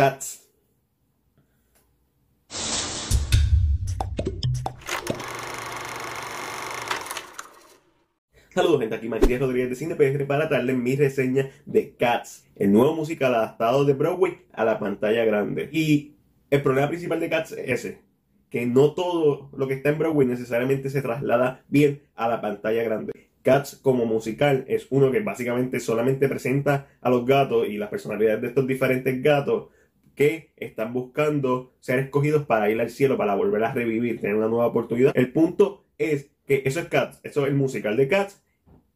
Cats. Saludos gente, aquí Matías Rodríguez de Cine PR para darles mi reseña de Cats, el nuevo musical adaptado de Broadway a la pantalla grande. Y el problema principal de Cats es ese, que no todo lo que está en Broadway necesariamente se traslada bien a la pantalla grande. Cats como musical es uno que básicamente solamente presenta a los gatos y las personalidades de estos diferentes gatos que están buscando ser escogidos para ir al cielo, para volver a revivir, tener una nueva oportunidad. El punto es que eso es Cats, eso es el musical de Cats.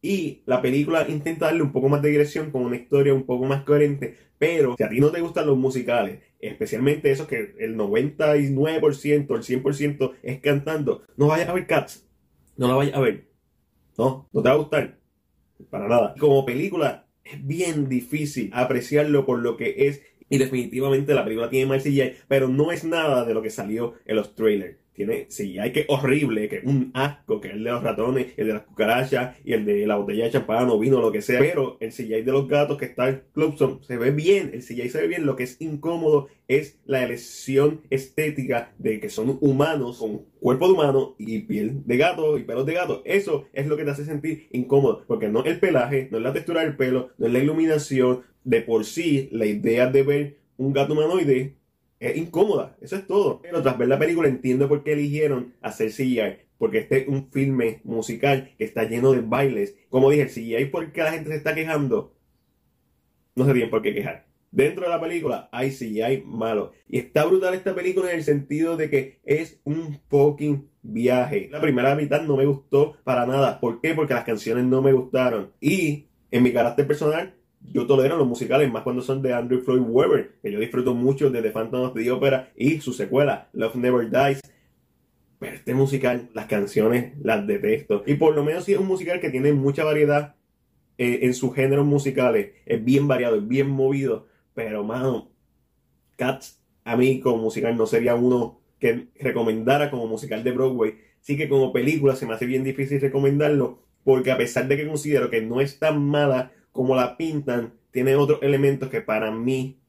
Y la película intenta darle un poco más de dirección con una historia un poco más coherente. Pero si a ti no te gustan los musicales, especialmente esos que el 99%, el 100% es cantando, no vayas a ver Cats. No la vayas a ver. No, no te va a gustar. Para nada. Como película, es bien difícil apreciarlo por lo que es. Y definitivamente la película tiene mal CGI, pero no es nada de lo que salió en los trailers tiene hay que horrible, que un asco, que es el de los ratones, el de las cucarachas y el de la botella de champán o vino, lo que sea. Pero el CGI de los gatos que está en Clubson se ve bien, el CGI se ve bien. Lo que es incómodo es la elección estética de que son humanos con cuerpo de humano y piel de gato y pelos de gato. Eso es lo que te hace sentir incómodo, porque no es el pelaje, no es la textura del pelo, no es la iluminación. De por sí, la idea de ver un gato humanoide es incómoda, eso es todo. Pero tras ver la película entiendo por qué eligieron hacer CGI. Porque este es un filme musical que está lleno de bailes. Como dije, el CGI por qué la gente se está quejando, no se tiene por qué quejar. Dentro de la película hay CGI malo. Y está brutal esta película en el sentido de que es un fucking viaje. La primera mitad no me gustó para nada. ¿Por qué? Porque las canciones no me gustaron. Y en mi carácter personal, yo tolero los musicales, más cuando son de Andrew Floyd Webber, que yo disfruto mucho de The Phantom of the Opera y su secuela, Love Never Dies. Pero este musical, las canciones las detesto. Y por lo menos si es un musical que tiene mucha variedad eh, en sus géneros musicales. Es bien variado, es bien movido. Pero, mano, Cats a mí como musical no sería uno que recomendara como musical de Broadway. Sí que como película se me hace bien difícil recomendarlo. Porque a pesar de que considero que no es tan mala como la pintan, tiene otros elementos que para mí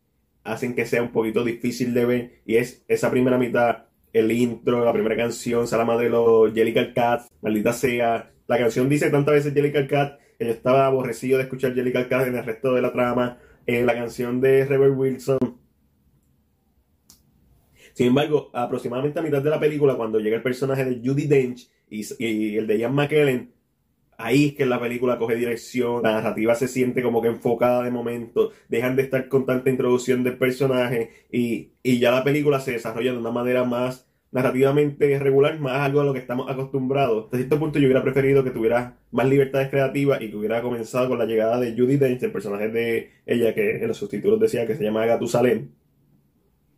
hacen que sea un poquito difícil de ver. Y es esa primera mitad, el intro, la primera canción, Salama de los Jellicle Cat, maldita sea. La canción dice tantas veces Jellicle Cat que yo estaba aborrecido de escuchar Jellicle Cat en el resto de la trama. En la canción de Rebel Wilson. Sin embargo, aproximadamente a mitad de la película, cuando llega el personaje de Judy Dench y, y el de Ian McKellen, ahí es que la película coge dirección, la narrativa se siente como que enfocada de momento, dejan de estar con tanta introducción del personaje y, ya la película se desarrolla de una manera más narrativamente regular, más algo a lo que estamos acostumbrados. Hasta cierto punto yo hubiera preferido que tuviera más libertades creativas y que hubiera comenzado con la llegada de Judy Dench, el personaje de ella que en los subtítulos decía que se llama Gatusalem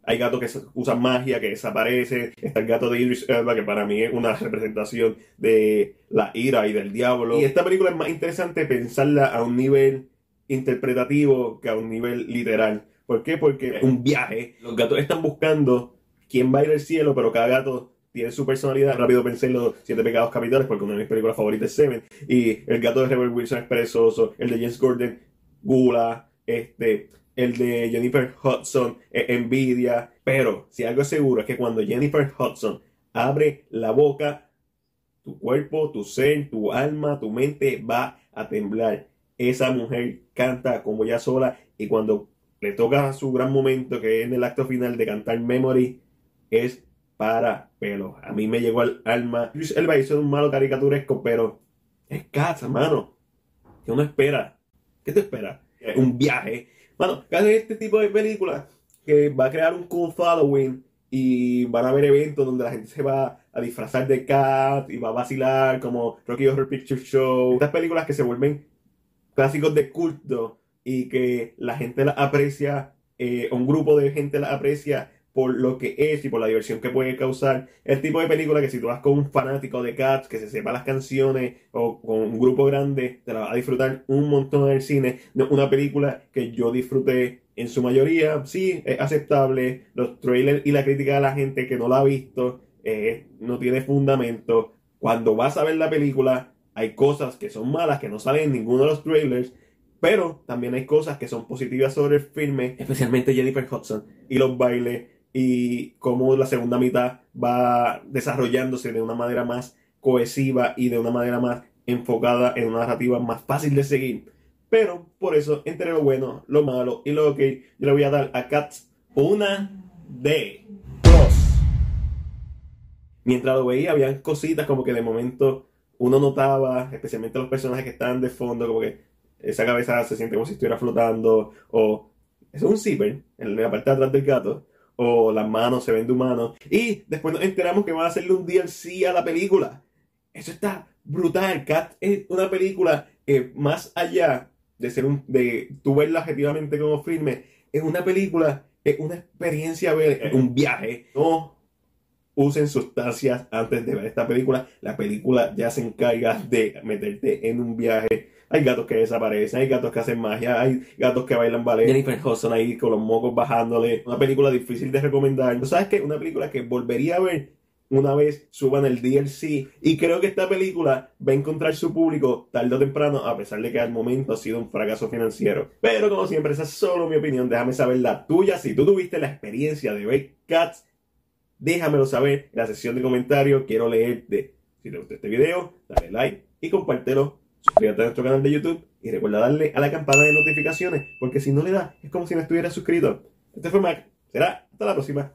hay gatos que usan magia, que desaparecen. Está el gato de Idris Elba, que para mí es una representación de la ira y del diablo. Y esta película es más interesante pensarla a un nivel interpretativo que a un nivel literal. ¿Por qué? Porque es un viaje. Los gatos están buscando quién va a ir al cielo, pero cada gato tiene su personalidad. Rápido pensé en los Siete Pecados Capitales, porque una de mis películas favoritas es Seven. Y el gato de Rebel Wilson es perezoso. El de James Gordon, gula. Este, el de Jennifer Hudson, envidia, pero si algo es seguro es que cuando Jennifer Hudson abre la boca, tu cuerpo, tu ser, tu alma, tu mente va a temblar. Esa mujer canta como ya sola y cuando le toca su gran momento, que es en el acto final de cantar Memory, es para pelo. A mí me llegó al alma. Elba hizo un malo caricaturesco, pero es casa, mano. ¿Qué uno espera? ¿Qué te espera? Un viaje bueno, casi este tipo de películas que va a crear un cool following y van a haber eventos donde la gente se va a disfrazar de cat y va a vacilar como Rocky Horror Picture Show. Estas películas que se vuelven clásicos de culto y que la gente las aprecia, eh, un grupo de gente las aprecia por lo que es y por la diversión que puede causar. El tipo de película que si tú vas con un fanático de Cats que se sepa las canciones o con un grupo grande, te la vas a disfrutar un montón en el cine. Una película que yo disfruté en su mayoría, sí, es aceptable. Los trailers y la crítica de la gente que no la ha visto eh, no tiene fundamento. Cuando vas a ver la película, hay cosas que son malas que no salen en ninguno de los trailers Pero también hay cosas que son positivas sobre el filme, especialmente Jennifer Hudson y los bailes y cómo la segunda mitad va desarrollándose de una manera más cohesiva y de una manera más enfocada en una narrativa más fácil de seguir. Pero por eso, entre lo bueno, lo malo y lo ok, yo le voy a dar a Cats una D. Mientras lo veía, habían cositas como que de momento uno notaba, especialmente los personajes que estaban de fondo, como que esa cabeza se siente como si estuviera flotando, o es un zipper en la parte de atrás del gato, o las manos se ven de humanos. Y después nos enteramos que van a hacerle un DLC a la película. Eso está brutal. Cat es una película que más allá de ser un, de tú verla objetivamente como filme, es una película, es una experiencia, es un viaje. No usen sustancias antes de ver esta película. La película ya se encarga de meterte en un viaje. Hay gatos que desaparecen, hay gatos que hacen magia, hay gatos que bailan ballet. Jennifer Hudson ahí con los mocos bajándole. Una película difícil de recomendar. ¿Sabes qué? Una película que volvería a ver una vez suban el DLC. Y creo que esta película va a encontrar su público tarde o temprano, a pesar de que al momento ha sido un fracaso financiero. Pero como siempre, esa es solo mi opinión. Déjame saber la tuya. Si tú tuviste la experiencia de ver Cats déjamelo saber en la sección de comentarios. Quiero leerte. Si te gustó este video, dale like y compártelo. Suscríbete a nuestro canal de YouTube y recuerda darle a la campana de notificaciones, porque si no le das, es como si no estuvieras suscrito. Este fue Mac. Será hasta la próxima.